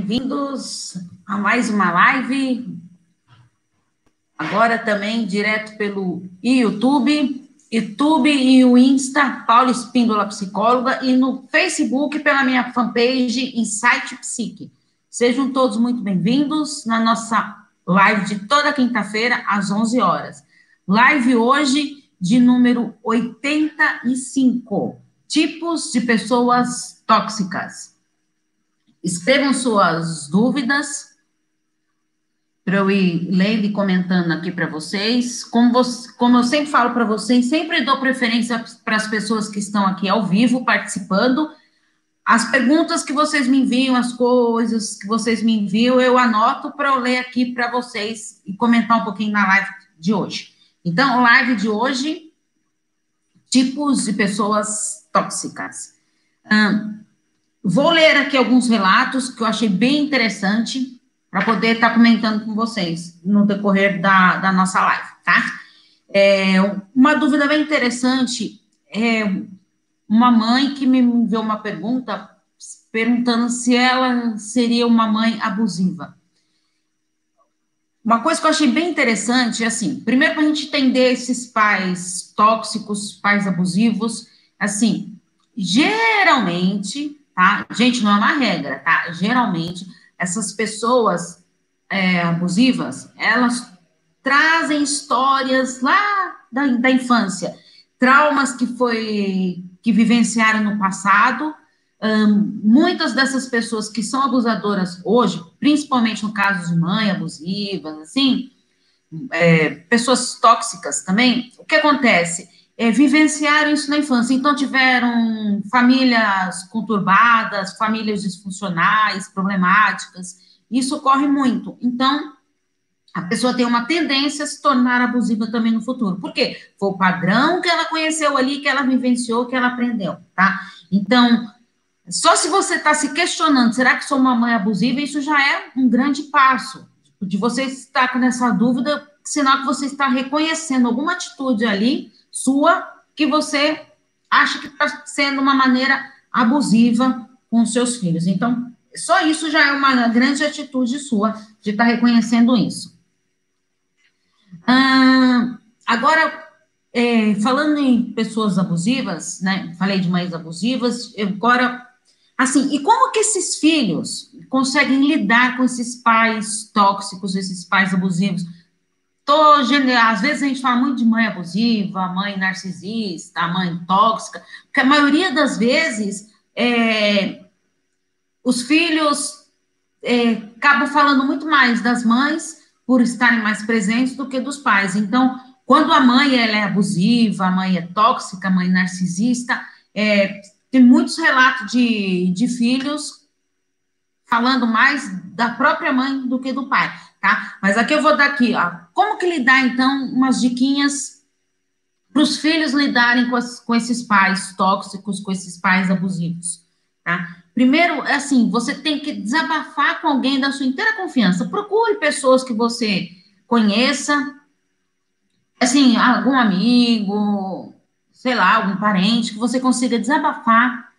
bem-vindos a mais uma live. Agora também direto pelo YouTube, YouTube e o Insta, Paula Espíndola Psicóloga, e no Facebook pela minha fanpage Insight Psique. Sejam todos muito bem-vindos na nossa live de toda quinta-feira, às 11 horas. Live hoje de número 85, tipos de pessoas tóxicas. Escrevam suas dúvidas para eu ir lendo e comentando aqui para vocês. Como, você, como eu sempre falo para vocês, sempre dou preferência para as pessoas que estão aqui ao vivo participando. As perguntas que vocês me enviam, as coisas que vocês me enviam, eu anoto para eu ler aqui para vocês e comentar um pouquinho na live de hoje. Então, live de hoje, tipos de pessoas tóxicas. Vou ler aqui alguns relatos que eu achei bem interessante para poder estar tá comentando com vocês no decorrer da, da nossa live, tá? É, uma dúvida bem interessante é uma mãe que me enviou uma pergunta perguntando se ela seria uma mãe abusiva. Uma coisa que eu achei bem interessante é assim, primeiro para a gente entender esses pais tóxicos, pais abusivos, assim, geralmente tá? Gente, não é uma regra, tá? Geralmente, essas pessoas é, abusivas, elas trazem histórias lá da, da infância, traumas que foi que vivenciaram no passado. Muitas dessas pessoas que são abusadoras hoje, principalmente no caso de mãe abusivas, assim, é, pessoas tóxicas também, o que acontece? É, vivenciaram isso na infância. Então, tiveram famílias conturbadas, famílias disfuncionais, problemáticas. Isso ocorre muito. Então, a pessoa tem uma tendência a se tornar abusiva também no futuro. Por quê? Foi o padrão que ela conheceu ali, que ela vivenciou, que ela aprendeu, tá? Então, só se você está se questionando, será que sou uma mãe abusiva? Isso já é um grande passo de você estar com essa dúvida, sinal que você está reconhecendo alguma atitude ali sua que você acha que está sendo uma maneira abusiva com seus filhos. Então, só isso já é uma grande atitude sua de estar tá reconhecendo isso. Ah, agora, é, falando em pessoas abusivas, né? Falei de mães abusivas, agora, assim, e como que esses filhos conseguem lidar com esses pais tóxicos, esses pais abusivos? Tô, às vezes a gente fala muito de mãe abusiva, mãe narcisista, mãe tóxica, porque a maioria das vezes é, os filhos é, acabam falando muito mais das mães por estarem mais presentes do que dos pais. Então, quando a mãe ela é abusiva, a mãe é tóxica, a mãe narcisista, é, tem muitos relatos de, de filhos falando mais da própria mãe do que do pai tá? Mas aqui eu vou dar aqui, ó, como que lidar, então, umas diquinhas para os filhos lidarem com, as, com esses pais tóxicos, com esses pais abusivos, tá? Primeiro, é assim, você tem que desabafar com alguém da sua inteira confiança. Procure pessoas que você conheça, assim, algum amigo, sei lá, algum parente, que você consiga desabafar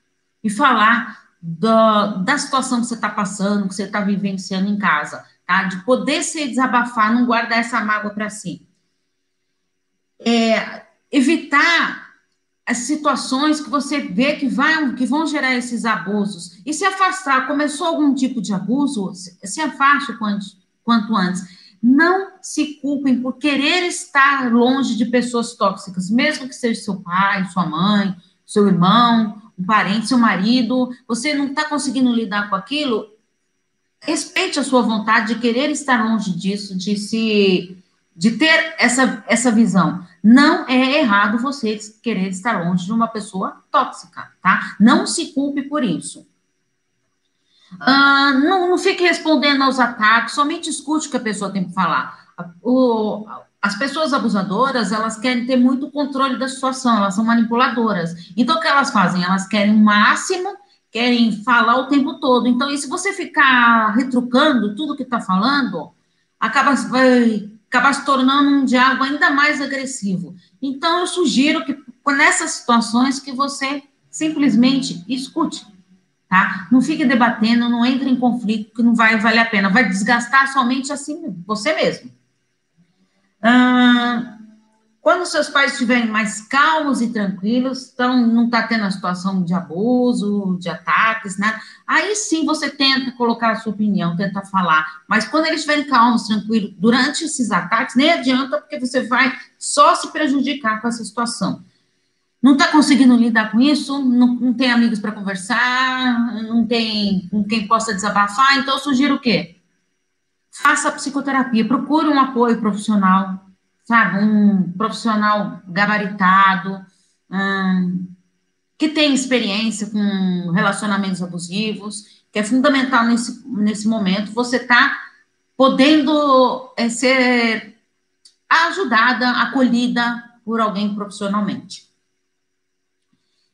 e falar da, da situação que você está passando, que você está vivenciando em casa tá? De poder se desabafar, não guardar essa mágoa para si. É, evitar as situações que você vê que, vai, que vão gerar esses abusos e se afastar. Começou algum tipo de abuso, se afaste quanto, quanto antes. Não se culpem por querer estar longe de pessoas tóxicas, mesmo que seja seu pai, sua mãe, seu irmão, um parente, seu marido. Você não está conseguindo lidar com aquilo, respeite a sua vontade de querer estar longe disso, de se de ter essa, essa visão. Não é errado você querer estar longe de uma pessoa tóxica, tá? Não se culpe por isso. Ah, não, não fique respondendo aos ataques, somente escute o que a pessoa tem para falar. O, as pessoas abusadoras, elas querem ter muito controle da situação, elas são manipuladoras. Então, o que elas fazem? Elas querem o máximo querem falar o tempo todo. Então, e se você ficar retrucando tudo que está falando, acaba, vai acabar se tornando um diálogo ainda mais agressivo. Então, eu sugiro que nessas situações que você simplesmente escute, tá? Não fique debatendo, não entre em conflito, que não vai valer a pena, vai desgastar somente assim você mesmo. Ah, quando seus pais estiverem mais calmos e tranquilos, então não está tendo a situação de abuso, de ataques, né? Aí sim você tenta colocar a sua opinião, tenta falar. Mas quando eles estiverem calmos, tranquilos, durante esses ataques, nem adianta, porque você vai só se prejudicar com essa situação. Não está conseguindo lidar com isso, não, não tem amigos para conversar, não tem com quem possa desabafar, então eu sugiro o quê? Faça psicoterapia, procure um apoio profissional, sabe, um profissional gabaritado, hum, que tem experiência com relacionamentos abusivos, que é fundamental nesse, nesse momento, você está podendo é, ser ajudada, acolhida por alguém profissionalmente.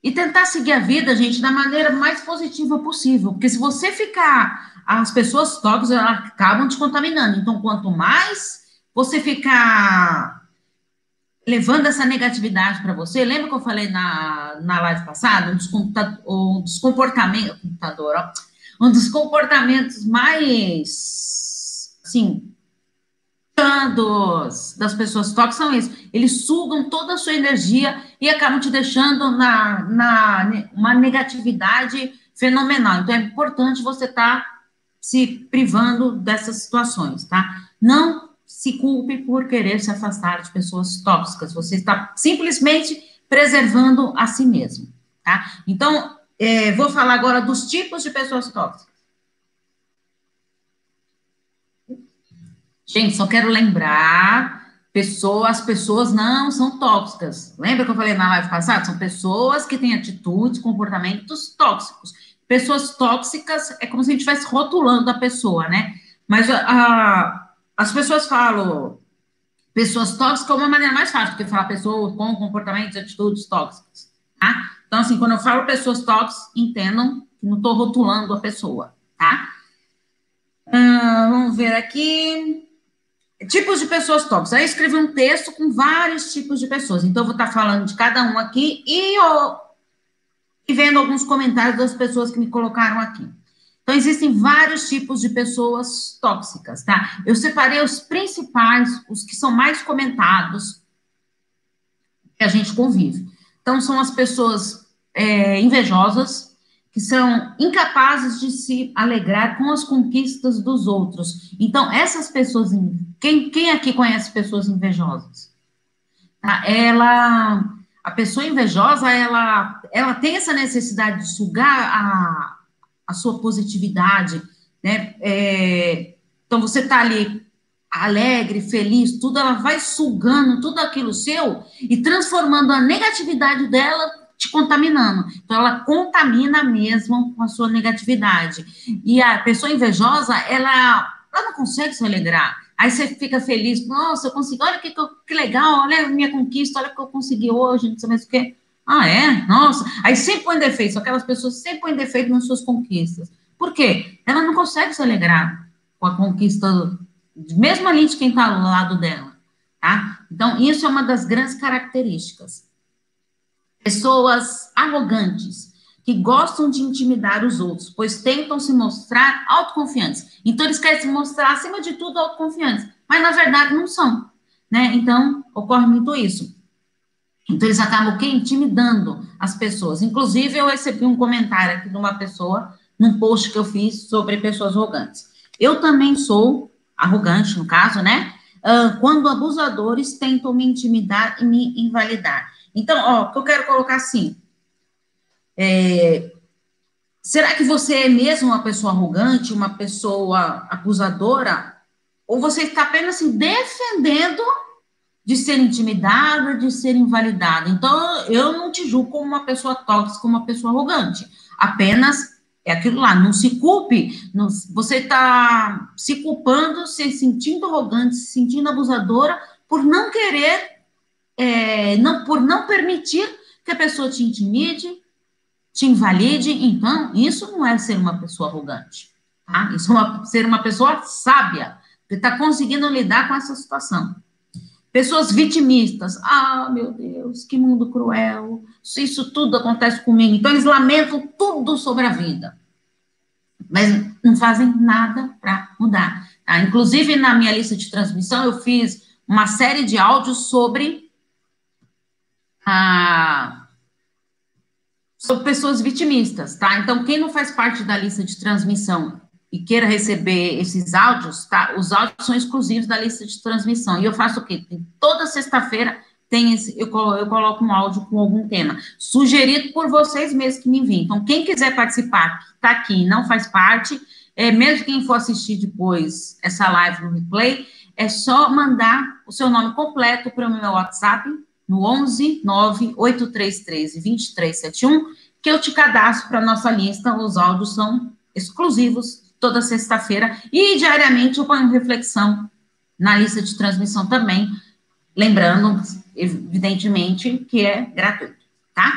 E tentar seguir a vida, gente, da maneira mais positiva possível, porque se você ficar, as pessoas tóxicas, elas acabam te contaminando, então quanto mais você ficar levando essa negatividade para você, lembra que eu falei na, na live passada, um dos, comportamentos, computador, ó, um dos comportamentos mais, assim, das pessoas tóxicas são esses, eles sugam toda a sua energia e acabam te deixando na, na uma negatividade fenomenal. Então, é importante você estar tá se privando dessas situações, tá? Não se culpe por querer se afastar de pessoas tóxicas. Você está simplesmente preservando a si mesmo, tá? Então, é, vou falar agora dos tipos de pessoas tóxicas. Gente, só quero lembrar, as pessoas não são tóxicas. Lembra que eu falei na live passada? São pessoas que têm atitudes, comportamentos tóxicos. Pessoas tóxicas é como se a gente estivesse rotulando a pessoa, né? Mas a, as pessoas falam pessoas tóxicas é uma maneira mais fácil do que falar pessoas com comportamentos atitudes tóxicas, tá? Então, assim, quando eu falo pessoas tóxicas, entendam que não estou rotulando a pessoa, tá? Hum, vamos ver aqui. Tipos de pessoas tóxicas. Aí eu escrevi um texto com vários tipos de pessoas. Então, eu vou estar falando de cada um aqui e, eu, e vendo alguns comentários das pessoas que me colocaram aqui. Então, existem vários tipos de pessoas tóxicas, tá? Eu separei os principais, os que são mais comentados, que a gente convive. Então, são as pessoas é, invejosas, que são incapazes de se alegrar com as conquistas dos outros. Então, essas pessoas, quem, quem aqui conhece pessoas invejosas? Tá? Ela, a pessoa invejosa, ela, ela tem essa necessidade de sugar a a sua positividade, né? É, então você está ali alegre, feliz, tudo, ela vai sugando tudo aquilo seu e transformando a negatividade dela, te contaminando. Então ela contamina mesmo com a sua negatividade. E a pessoa invejosa, ela, ela não consegue se alegrar. Aí você fica feliz, nossa, eu consegui, olha que, que legal, olha a minha conquista, olha o que eu consegui hoje, não sei mais o que. Ah, é? Nossa. Aí sempre põe defeito, aquelas pessoas sempre põem defeito nas suas conquistas. Por quê? Ela não consegue se alegrar com a conquista, mesmo ali de quem está ao lado dela, tá? Então, isso é uma das grandes características. Pessoas arrogantes, que gostam de intimidar os outros, pois tentam se mostrar autoconfiantes. Então, eles querem se mostrar, acima de tudo, autoconfiantes, mas na verdade não são, né? Então, ocorre muito isso. Então, eles acabam o quê? Intimidando as pessoas. Inclusive, eu recebi um comentário aqui de uma pessoa, num post que eu fiz sobre pessoas arrogantes. Eu também sou arrogante, no caso, né? Uh, quando abusadores tentam me intimidar e me invalidar. Então, ó, que eu quero colocar assim. É, será que você é mesmo uma pessoa arrogante, uma pessoa acusadora? Ou você está apenas assim, defendendo de ser intimidada, de ser invalidada. Então, eu não te julgo como uma pessoa tóxica, como uma pessoa arrogante. Apenas é aquilo lá, não se culpe, não, você está se culpando, se sentindo arrogante, se sentindo abusadora, por não querer, é, não, por não permitir que a pessoa te intimide, te invalide. Então, isso não é ser uma pessoa arrogante. Tá? Isso é uma, ser uma pessoa sábia, que está conseguindo lidar com essa situação. Pessoas vitimistas. Ah, meu Deus, que mundo cruel. Isso tudo acontece comigo. Então, eles lamentam tudo sobre a vida. mas não fazem nada para mudar. Tá? Inclusive, na minha lista de transmissão, eu fiz uma série de áudios sobre a sobre pessoas vitimistas, tá? Então, quem não faz parte da lista de transmissão e queira receber esses áudios, tá? Os áudios são exclusivos da lista de transmissão. E eu faço o quê? Toda sexta-feira tem esse, eu, eu coloco um áudio com algum tema, sugerido por vocês mesmos que me enviam. Então, quem quiser participar, está aqui e não faz parte, é, mesmo quem for assistir depois essa live no replay, é só mandar o seu nome completo para o meu WhatsApp, no 11 98313 2371, que eu te cadastro para a nossa lista. Os áudios são exclusivos toda sexta-feira e diariamente eu ponho reflexão na lista de transmissão também, lembrando, evidentemente, que é gratuito, tá?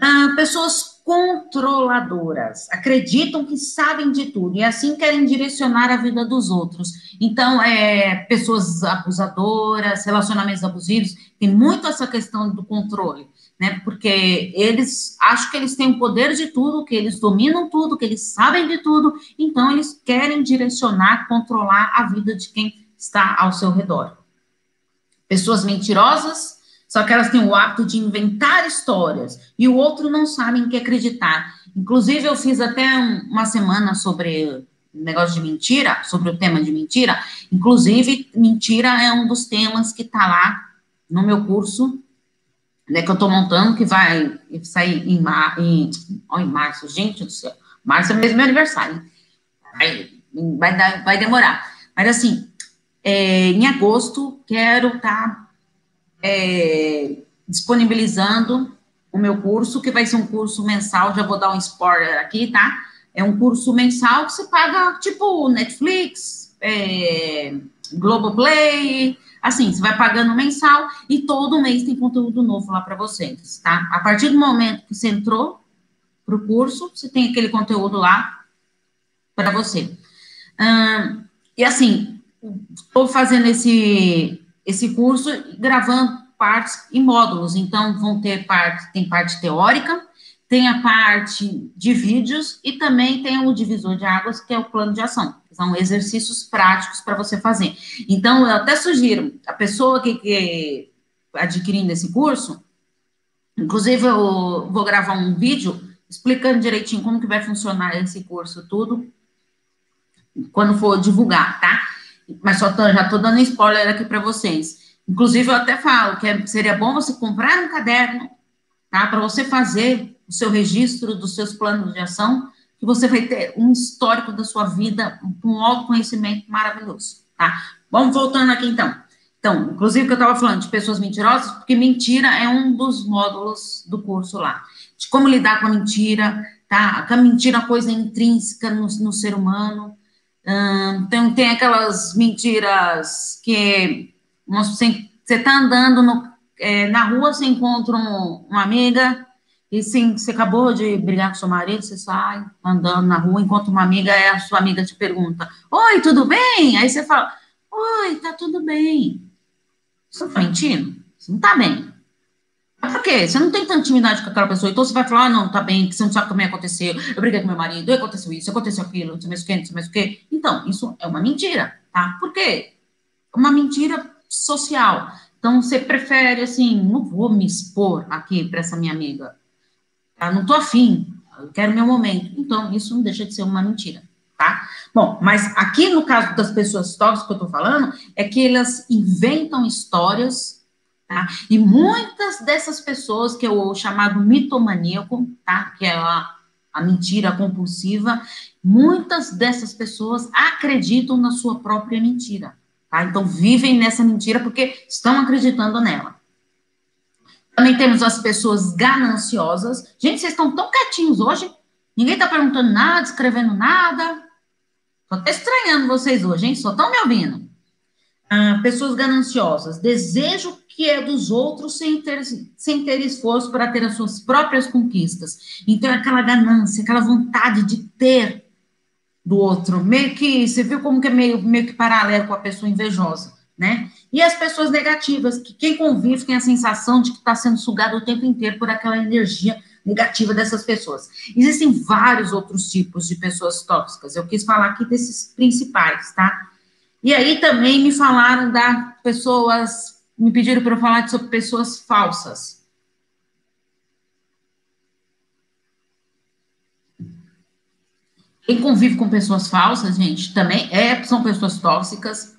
Ah, pessoas controladoras acreditam que sabem de tudo e assim querem direcionar a vida dos outros. Então, é, pessoas abusadoras, relacionamentos abusivos, tem muito essa questão do controle, né? Porque eles acham que eles têm o poder de tudo, que eles dominam tudo, que eles sabem de tudo, então eles querem direcionar, controlar a vida de quem está ao seu redor. Pessoas mentirosas, só que elas têm o hábito de inventar histórias e o outro não sabe em que acreditar. Inclusive, eu fiz até uma semana sobre negócio de mentira, sobre o tema de mentira. Inclusive, mentira é um dos temas que está lá no meu curso, né, que eu estou montando, que vai sair em, mar, em, oh, em março. Gente do céu, março é mesmo meu aniversário. Vai, vai, dar, vai demorar. Mas, assim, é, em agosto, quero estar tá, é, disponibilizando o meu curso, que vai ser um curso mensal, já vou dar um spoiler aqui, tá? É um curso mensal que você paga, tipo, Netflix, é, Globoplay, assim, você vai pagando mensal e todo mês tem conteúdo novo lá para vocês, tá? A partir do momento que você entrou para o curso, você tem aquele conteúdo lá para você. Hum, e assim, estou fazendo esse, esse curso gravando partes e módulos. Então, vão ter parte, tem parte teórica, tem a parte de vídeos e também tem o divisor de águas, que é o plano de ação. São exercícios práticos para você fazer. Então, eu até sugiro, a pessoa que, que adquirindo esse curso, inclusive eu vou gravar um vídeo explicando direitinho como que vai funcionar esse curso, tudo, quando for divulgar, tá? Mas só tô, já estou dando spoiler aqui para vocês. Inclusive, eu até falo que é, seria bom você comprar um caderno, tá? Para você fazer o seu registro dos seus planos de ação, que você vai ter um histórico da sua vida, um autoconhecimento maravilhoso, tá? Vamos voltando aqui então. Então, inclusive que eu estava falando de pessoas mentirosas, porque mentira é um dos módulos do curso lá. De como lidar com a mentira, tá? A mentira é uma coisa intrínseca no, no ser humano, então, tem aquelas mentiras que você está andando no, é, na rua, você encontra um, uma amiga, e sim, você acabou de brigar com seu marido, você sai andando na rua, encontra uma amiga, e a sua amiga te pergunta: Oi, tudo bem? Aí você fala: Oi, tá tudo bem. Você está mentindo? Você não está bem. Por quê? Você não tem tanta intimidade com aquela pessoa, então você vai falar, ah, não, tá bem, que você não sabe como aconteceu, eu briguei com meu marido, aconteceu isso, aconteceu aquilo, não sei mais o que, não sei mais o que. Então, isso é uma mentira, tá? Por quê? Uma mentira social. Então, você prefere, assim, não vou me expor aqui para essa minha amiga, tá? Não tô afim, eu quero meu momento. Então, isso não deixa de ser uma mentira, tá? Bom, mas aqui no caso das pessoas tóxicas que eu tô falando, é que elas inventam histórias Tá? E muitas dessas pessoas, que é o chamado mitomaníaco, tá? que é a, a mentira compulsiva, muitas dessas pessoas acreditam na sua própria mentira. Tá? Então, vivem nessa mentira porque estão acreditando nela. Também temos as pessoas gananciosas. Gente, vocês estão tão quietinhos hoje. Ninguém está perguntando nada, escrevendo nada. Estou até estranhando vocês hoje, hein? Só estão me ouvindo. Ah, pessoas gananciosas. Desejo que é dos outros sem ter, sem ter esforço para ter as suas próprias conquistas. Então, é aquela ganância, aquela vontade de ter do outro, meio que, você viu como que é meio, meio que paralelo com a pessoa invejosa, né? E as pessoas negativas, que quem convive tem a sensação de que está sendo sugado o tempo inteiro por aquela energia negativa dessas pessoas. Existem vários outros tipos de pessoas tóxicas. Eu quis falar aqui desses principais, tá? E aí também me falaram da pessoas, me pediram para eu falar sobre pessoas falsas. Quem convive com pessoas falsas, gente, também é, são pessoas tóxicas.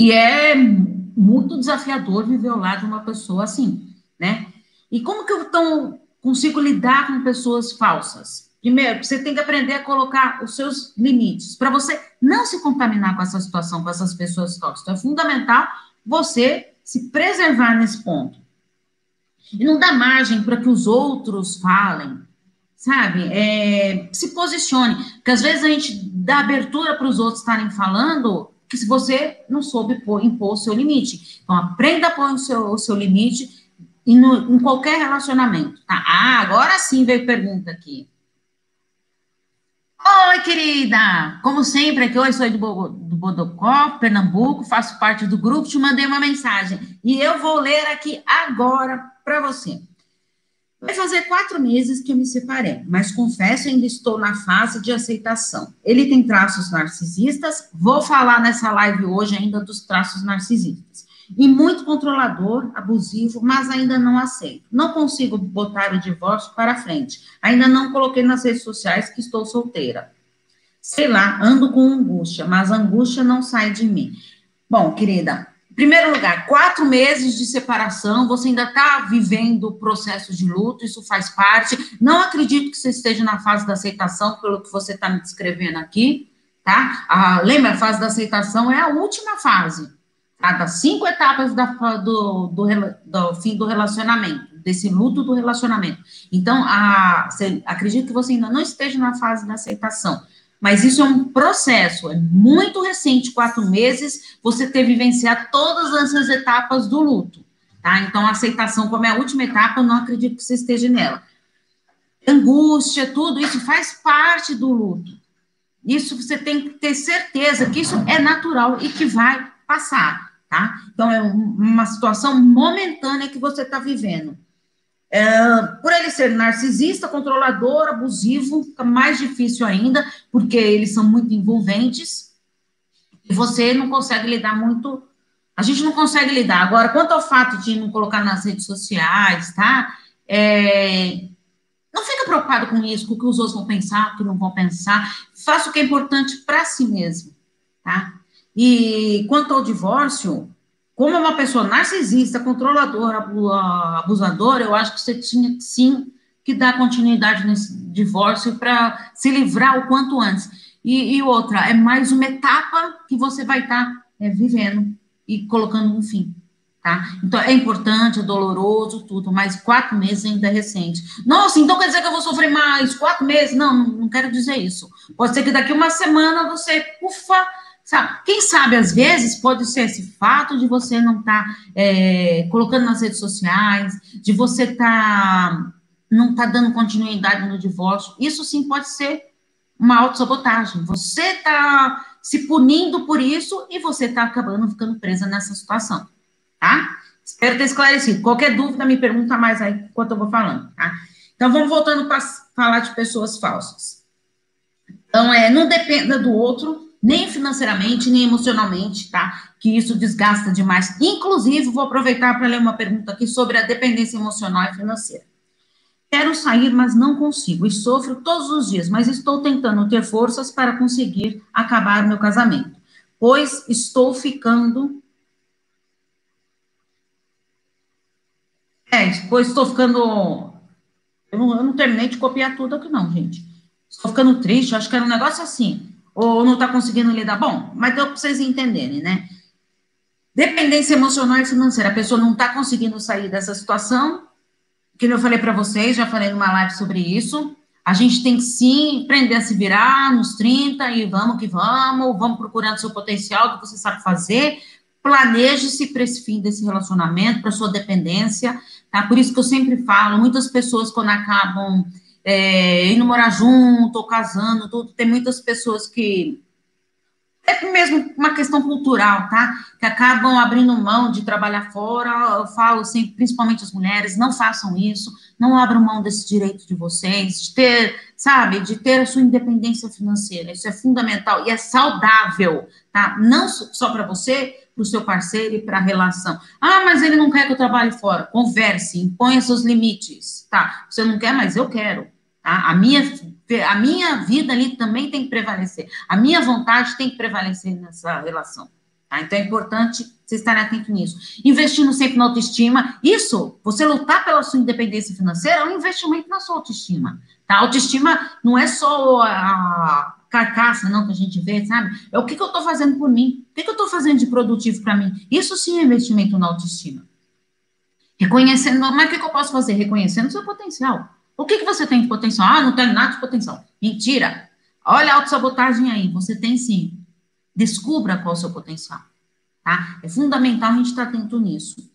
E é muito desafiador viver ao lado de uma pessoa assim, né? E como que eu então, consigo lidar com pessoas falsas? Primeiro, você tem que aprender a colocar os seus limites, para você não se contaminar com essa situação, com essas pessoas tóxicas. Então, é fundamental você se preservar nesse ponto. E não dá margem para que os outros falem, sabe? É, se posicione, porque às vezes a gente dá abertura para os outros estarem falando que se você não soube pôr, impor o seu limite. Então, aprenda a pôr o seu, o seu limite e no, em qualquer relacionamento, tá? Ah, agora sim veio pergunta aqui. Oi, querida! Como sempre, aqui hoje sou do, do Bodocó, Pernambuco, faço parte do grupo, te mandei uma mensagem. E eu vou ler aqui agora para você. Vai fazer quatro meses que eu me separei, mas confesso ainda estou na fase de aceitação. Ele tem traços narcisistas, vou falar nessa live hoje ainda dos traços narcisistas. E muito controlador, abusivo, mas ainda não aceito. Não consigo botar o divórcio para frente. Ainda não coloquei nas redes sociais que estou solteira. Sei lá, ando com angústia, mas a angústia não sai de mim. Bom, querida, primeiro lugar, quatro meses de separação, você ainda está vivendo o processo de luto, isso faz parte. Não acredito que você esteja na fase da aceitação, pelo que você está me descrevendo aqui, tá? Ah, lembra, a fase da aceitação é a última fase, tá? Das cinco etapas da, do, do, do fim do relacionamento, desse luto do relacionamento. Então, a, acredito que você ainda não esteja na fase da aceitação. Mas isso é um processo, é muito recente, quatro meses, você ter vivenciado todas essas etapas do luto, tá? Então, a aceitação como é a última etapa, eu não acredito que você esteja nela. Angústia, tudo isso faz parte do luto. Isso você tem que ter certeza que isso é natural e que vai passar, tá? Então, é uma situação momentânea que você está vivendo. É, por ele ser narcisista, controlador, abusivo, fica mais difícil ainda, porque eles são muito envolventes, e você não consegue lidar muito. A gente não consegue lidar. Agora, quanto ao fato de não colocar nas redes sociais, tá? É, não fica preocupado com isso, com o que os outros vão pensar, o que não vão pensar. Faça o que é importante para si mesmo, tá? E quanto ao divórcio, como é uma pessoa narcisista, controladora, abusadora, eu acho que você tinha sim que dar continuidade nesse divórcio para se livrar o quanto antes. E, e, outra, é mais uma etapa que você vai estar tá, é, vivendo e colocando um fim. Tá? Então, é importante, é doloroso, tudo, mas quatro meses ainda é recente. Nossa, então quer dizer que eu vou sofrer mais quatro meses? Não, não, não quero dizer isso. Pode ser que daqui uma semana você, ufa, Sabe? Quem sabe, às vezes, pode ser esse fato de você não estar tá, é, colocando nas redes sociais, de você tá, não estar tá dando continuidade no divórcio. Isso sim pode ser uma autossabotagem. Você está se punindo por isso e você está acabando ficando presa nessa situação, tá? Espero ter esclarecido. Qualquer dúvida, me pergunta mais aí enquanto eu vou falando, tá? Então, vamos voltando para falar de pessoas falsas. Então, é, não dependa do outro, nem financeiramente, nem emocionalmente, tá? Que isso desgasta demais. Inclusive, vou aproveitar para ler uma pergunta aqui sobre a dependência emocional e financeira. Quero sair, mas não consigo e sofro todos os dias, mas estou tentando ter forças para conseguir acabar meu casamento, pois estou ficando. É, pois estou ficando. Eu não, eu não terminei de copiar tudo aqui, não, gente. Estou ficando triste, acho que era um negócio assim ou não está conseguindo lidar. Bom, mas deu para vocês entenderem, né? Dependência emocional e financeira. A pessoa não está conseguindo sair dessa situação. Que eu falei para vocês, já falei numa live sobre isso. A gente tem que sim aprender a se virar nos 30 e vamos que vamos, vamos procurando seu potencial, que você sabe fazer. Planeje-se para esse fim desse relacionamento, para sua dependência, tá? Por isso que eu sempre falo, muitas pessoas quando acabam é, indo morar junto, ou casando, tudo. Tem muitas pessoas que é mesmo uma questão cultural, tá? Que acabam abrindo mão de trabalhar fora. Eu falo sempre, principalmente as mulheres, não façam isso, não abram mão desse direito de vocês, de ter, sabe, de ter a sua independência financeira. Isso é fundamental e é saudável, tá? Não só para você, para o seu parceiro e para a relação. Ah, mas ele não quer que eu trabalhe fora. Converse, imponha seus limites, tá? Você não quer, mas eu quero. Tá? A, minha, a minha vida ali também tem que prevalecer. A minha vontade tem que prevalecer nessa relação. Tá? Então é importante você estar atento nisso. Investindo sempre na autoestima. Isso, você lutar pela sua independência financeira é um investimento na sua autoestima. Tá? A autoestima não é só a carcaça, não, que a gente vê, sabe? É o que, que eu estou fazendo por mim. O que, que eu estou fazendo de produtivo para mim. Isso sim é investimento na autoestima. Reconhecendo, mas o que, que eu posso fazer? Reconhecendo seu potencial. O que, que você tem de potencial? Ah, não tenho nada de potencial. Mentira. Olha a autossabotagem aí. Você tem sim. Descubra qual é o seu potencial. Tá? É fundamental a gente estar atento nisso.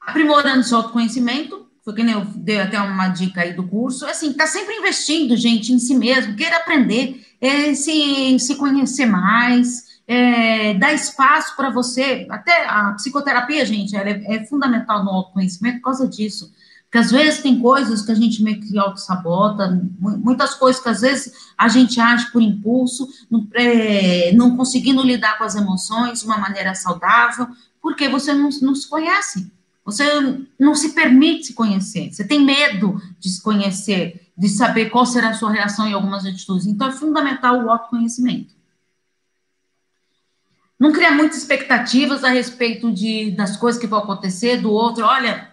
Aprimorando seu autoconhecimento, foi que nem eu dei até uma dica aí do curso, assim, tá sempre investindo, gente, em si mesmo, queira aprender, é, se, se conhecer mais, é, dar espaço para você, até a psicoterapia, gente, é, é fundamental no autoconhecimento por causa disso. Porque às vezes tem coisas que a gente meio que auto-sabota, muitas coisas que às vezes a gente age por impulso, não, é, não conseguindo lidar com as emoções de uma maneira saudável, porque você não, não se conhece. Você não se permite se conhecer. Você tem medo de se conhecer, de saber qual será a sua reação em algumas atitudes. Então, é fundamental o autoconhecimento. Não criar muitas expectativas a respeito de, das coisas que vão acontecer, do outro. Olha,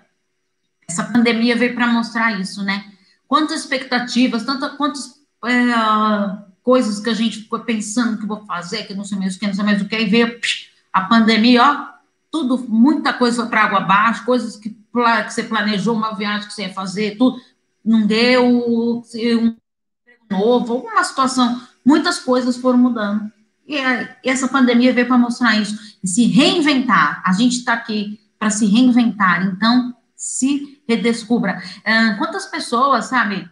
essa pandemia veio para mostrar isso, né? Quantas expectativas, tantas, quantas é, coisas que a gente ficou pensando que vou fazer, que não sei mais o que, não sei mais o que, e veio psh, a pandemia, ó, tudo, muita coisa para água abaixo, coisas que, que você planejou, uma viagem que você ia fazer, tudo não deu, um novo, alguma situação, muitas coisas foram mudando. E, e essa pandemia veio para mostrar isso, se reinventar. A gente está aqui para se reinventar, então se redescubra. Uh, quantas pessoas, sabe,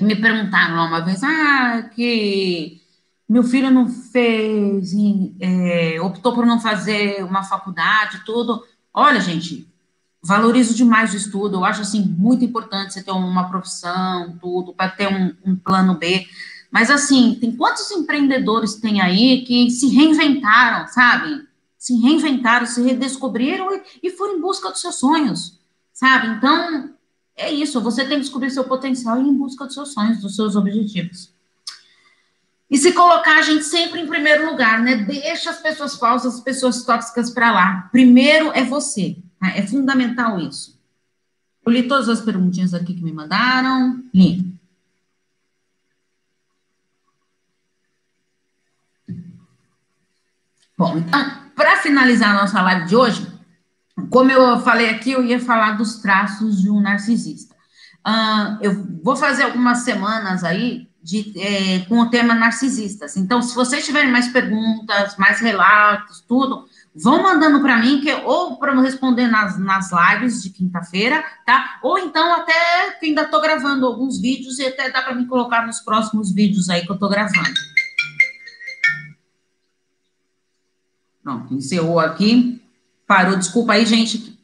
me perguntaram uma vez, ah, que meu filho não fez, é, optou por não fazer uma faculdade, tudo. Olha, gente, valorizo demais o estudo, eu acho, assim, muito importante você ter uma profissão, tudo, para ter um, um plano B. Mas, assim, tem quantos empreendedores tem aí que se reinventaram, sabe? se reinventaram, se redescobriram e, e foram em busca dos seus sonhos, sabe? Então, é isso, você tem que descobrir seu potencial e ir em busca dos seus sonhos, dos seus objetivos. E se colocar a gente sempre em primeiro lugar, né? Deixa as pessoas falsas, as pessoas tóxicas para lá. Primeiro é você, tá? é fundamental isso. Eu li todas as perguntinhas aqui que me mandaram. Li. Bom, então, para finalizar a nossa live de hoje, como eu falei aqui, eu ia falar dos traços de um narcisista. Uh, eu vou fazer algumas semanas aí de, é, com o tema narcisistas. Então, se vocês tiverem mais perguntas, mais relatos, tudo, vão mandando para mim, que ou para eu responder nas, nas lives de quinta-feira, tá? Ou então até que ainda estou gravando alguns vídeos e até dá para me colocar nos próximos vídeos aí que eu estou gravando. Pronto, encerrou aqui. Parou. Desculpa aí, gente.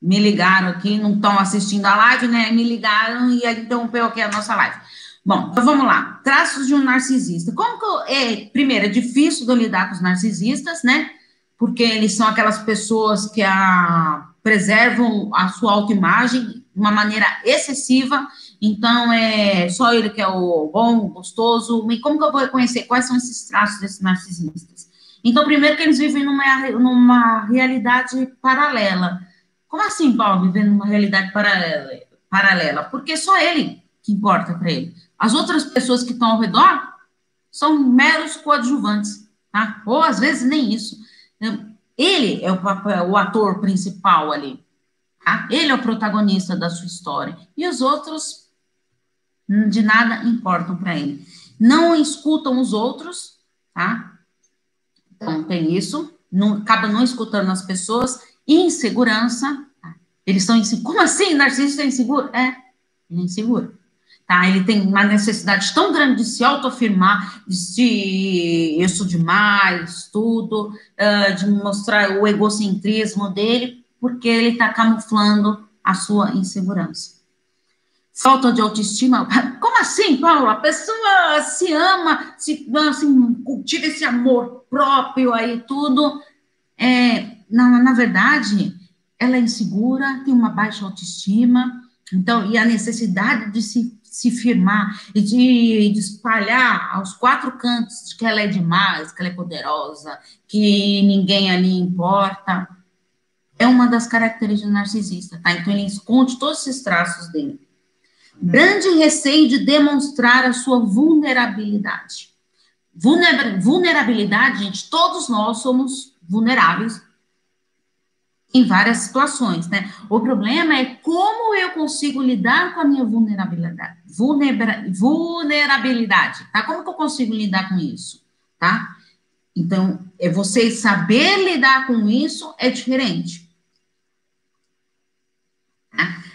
Me ligaram aqui, não estão assistindo a live, né? Me ligaram e aí interrompeu aqui a nossa live. Bom, então vamos lá. Traços de um narcisista. Como que eu, é, primeiro, é difícil de lidar com os narcisistas, né? Porque eles são aquelas pessoas que a, preservam a sua autoimagem de uma maneira excessiva. Então, é só ele que é o bom, gostoso. E como que eu vou reconhecer quais são esses traços desses narcisistas? Então, primeiro que eles vivem numa, numa realidade paralela. Como assim, Paulo, vivendo numa realidade paralela? paralela? Porque só ele que importa para ele. As outras pessoas que estão ao redor são meros coadjuvantes, tá? Ou às vezes nem isso. Ele é o, papel, o ator principal ali, tá? Ele é o protagonista da sua história. E os outros de nada importam para ele. Não escutam os outros, tá? Então, tem isso, não, acaba não escutando as pessoas, insegurança, eles estão inseguros. Como assim, narcisista é inseguro? É, ele é inseguro. Tá? Ele tem uma necessidade tão grande de se autoafirmar, de se eu sou demais, tudo, uh, de mostrar o egocentrismo dele, porque ele está camuflando a sua insegurança. Falta de autoestima. Como assim, Paulo? A pessoa se ama, se assim, cultiva esse amor próprio aí, tudo. É, na, na verdade, ela é insegura, tem uma baixa autoestima, então, e a necessidade de se, se firmar e de, de espalhar aos quatro cantos que ela é demais, que ela é poderosa, que ninguém ali importa, é uma das características do narcisista, tá? Então, ele esconde todos esses traços dele. Grande receio de demonstrar a sua vulnerabilidade. Vulnerabilidade, gente, todos nós somos vulneráveis em várias situações, né? O problema é como eu consigo lidar com a minha vulnerabilidade, vulnerabilidade, tá? Como que eu consigo lidar com isso, tá? Então, é você saber lidar com isso é diferente.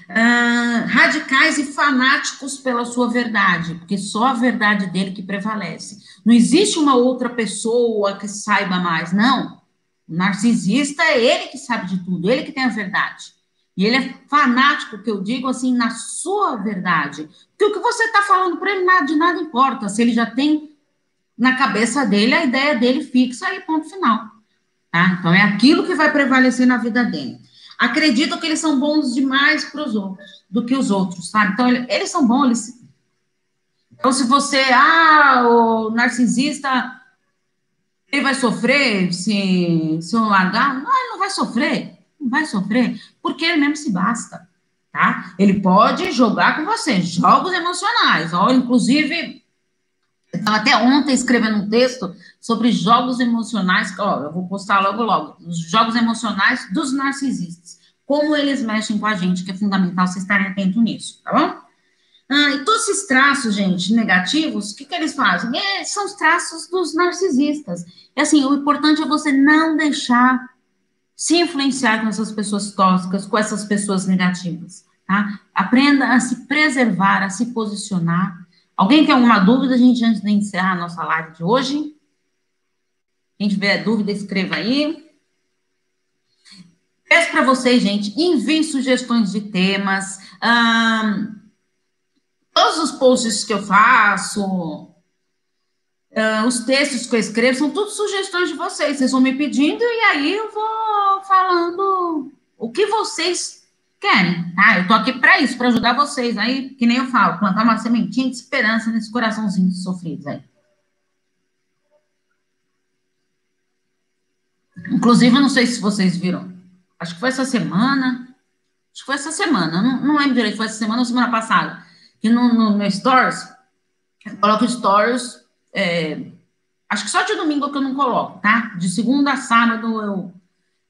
Uh, radicais e fanáticos pela sua verdade, porque só a verdade dele que prevalece. Não existe uma outra pessoa que saiba mais, não. O narcisista é ele que sabe de tudo, ele que tem a verdade. E ele é fanático, que eu digo assim, na sua verdade. Porque o que você está falando para ele, nada, de nada importa. Se ele já tem na cabeça dele a ideia dele fixa e ponto final. Tá? Então, é aquilo que vai prevalecer na vida dele. Acreditam que eles são bons demais para os outros, do que os outros, sabe? Então, eles são bons, eles... Então, se você, ah, o narcisista ele vai sofrer se, se eu largar? Não, ele não vai sofrer. Não vai sofrer, porque ele mesmo se basta, tá? Ele pode jogar com você, jogos emocionais. Ó, inclusive, eu estava até ontem escrevendo um texto sobre jogos emocionais, ó, eu vou postar logo logo, os jogos emocionais dos narcisistas. Como eles mexem com a gente, que é fundamental vocês estarem atentos nisso, tá bom? Ah, e todos esses traços, gente, negativos, o que, que eles fazem? É, são os traços dos narcisistas. E assim, o importante é você não deixar se influenciar com essas pessoas tóxicas, com essas pessoas negativas, tá? Aprenda a se preservar, a se posicionar. Alguém tem alguma dúvida, gente, antes de encerrar a nossa live de hoje? Quem tiver dúvida, escreva aí. Peço para vocês, gente, enviem sugestões de temas. Todos os posts que eu faço, uh, os textos que eu escrevo, são tudo sugestões de vocês. Vocês vão me pedindo e aí eu vou falando o que vocês querem, tá? Eu tô aqui para isso, para ajudar vocês. Aí, que nem eu falo, plantar uma sementinha de esperança nesse coraçãozinho sofridos aí. Inclusive, eu não sei se vocês viram, acho que foi essa semana, acho que foi essa semana, não, não lembro direito, foi essa semana ou semana passada que no, no, no Stories, eu coloco Stories, é, acho que só de domingo que eu não coloco, tá? De segunda a sábado eu,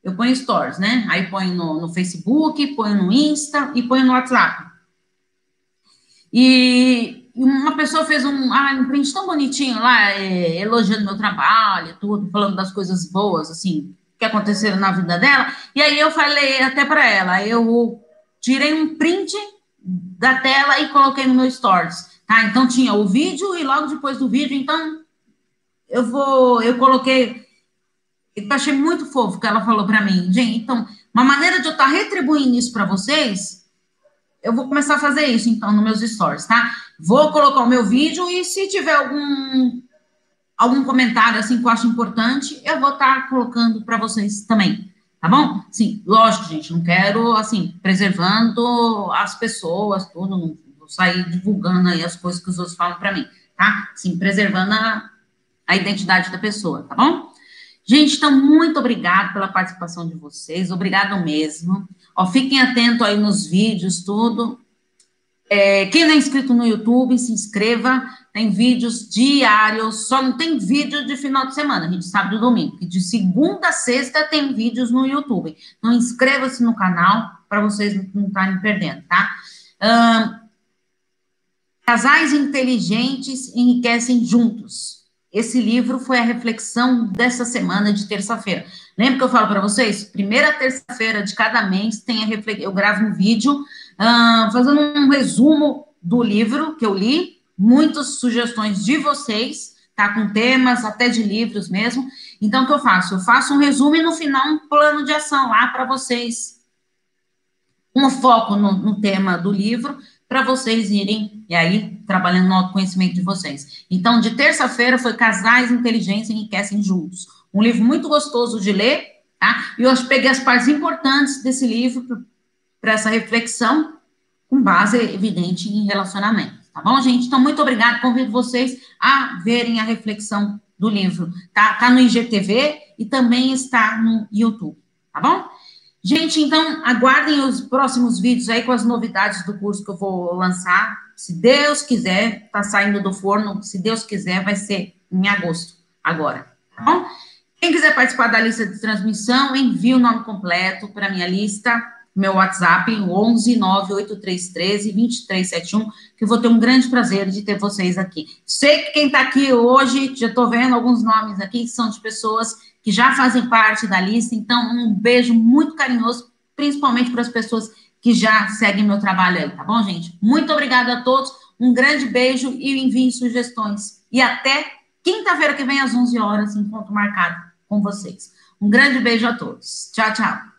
eu ponho Stories, né? Aí ponho no, no Facebook, ponho no Insta e ponho no WhatsApp. E uma pessoa fez um, ah, um print tão bonitinho lá, é, elogiando meu trabalho, tudo, falando das coisas boas, assim, que aconteceram na vida dela. E aí eu falei até para ela, eu tirei um print da tela e coloquei no meu stories, tá? Então tinha o vídeo e logo depois do vídeo, então eu vou, eu coloquei, eu achei muito fofo que ela falou para mim, gente, então, uma maneira de eu estar tá retribuindo isso para vocês, eu vou começar a fazer isso, então, nos meus stories, tá? Vou colocar o meu vídeo e se tiver algum algum comentário assim que eu acho importante, eu vou estar tá colocando para vocês também, Tá bom? Sim, lógico, gente, não quero, assim, preservando as pessoas, tudo, não vou sair divulgando aí as coisas que os outros falam para mim, tá? Sim, preservando a, a identidade da pessoa, tá bom? Gente, então, muito obrigado pela participação de vocês, obrigado mesmo. Ó, fiquem atentos aí nos vídeos, tudo. É, quem não é inscrito no YouTube, se inscreva. Tem vídeos diários, só não tem vídeo de final de semana, a gente sabe do domingo. de segunda a sexta tem vídeos no YouTube. Então, inscreva-se no canal para vocês não estarem perdendo, tá? Um, casais inteligentes enriquecem juntos. Esse livro foi a reflexão dessa semana de terça-feira. Lembra que eu falo para vocês? Primeira terça-feira de cada mês tem a. Eu gravo um vídeo uh, fazendo um resumo do livro que eu li, muitas sugestões de vocês, tá? Com temas, até de livros mesmo. Então, o que eu faço? Eu faço um resumo e no final um plano de ação lá para vocês. Um foco no, no tema do livro, para vocês irem, e aí, trabalhando no autoconhecimento de vocês. Então, de terça-feira foi Casais Inteligentes Enriquecem Juntos. Um livro muito gostoso de ler, tá? E hoje peguei as partes importantes desse livro para essa reflexão, com base evidente em relacionamento. Tá bom, gente? Então, muito obrigada. Convido vocês a verem a reflexão do livro. Tá, tá no IGTV e também está no YouTube. Tá bom? Gente, então, aguardem os próximos vídeos aí com as novidades do curso que eu vou lançar. Se Deus quiser, tá saindo do forno. Se Deus quiser, vai ser em agosto, agora. Tá bom? Quem quiser participar da lista de transmissão, envie o nome completo para minha lista, meu WhatsApp, 11 98313 2371, que vou ter um grande prazer de ter vocês aqui. Sei que quem está aqui hoje, já estou vendo alguns nomes aqui, que são de pessoas que já fazem parte da lista. Então, um beijo muito carinhoso, principalmente para as pessoas que já seguem meu trabalho aí, tá bom, gente? Muito obrigada a todos, um grande beijo e enviem sugestões. E até quinta-feira que vem, às 11 horas, encontro marcado com vocês. Um grande beijo a todos. Tchau, tchau.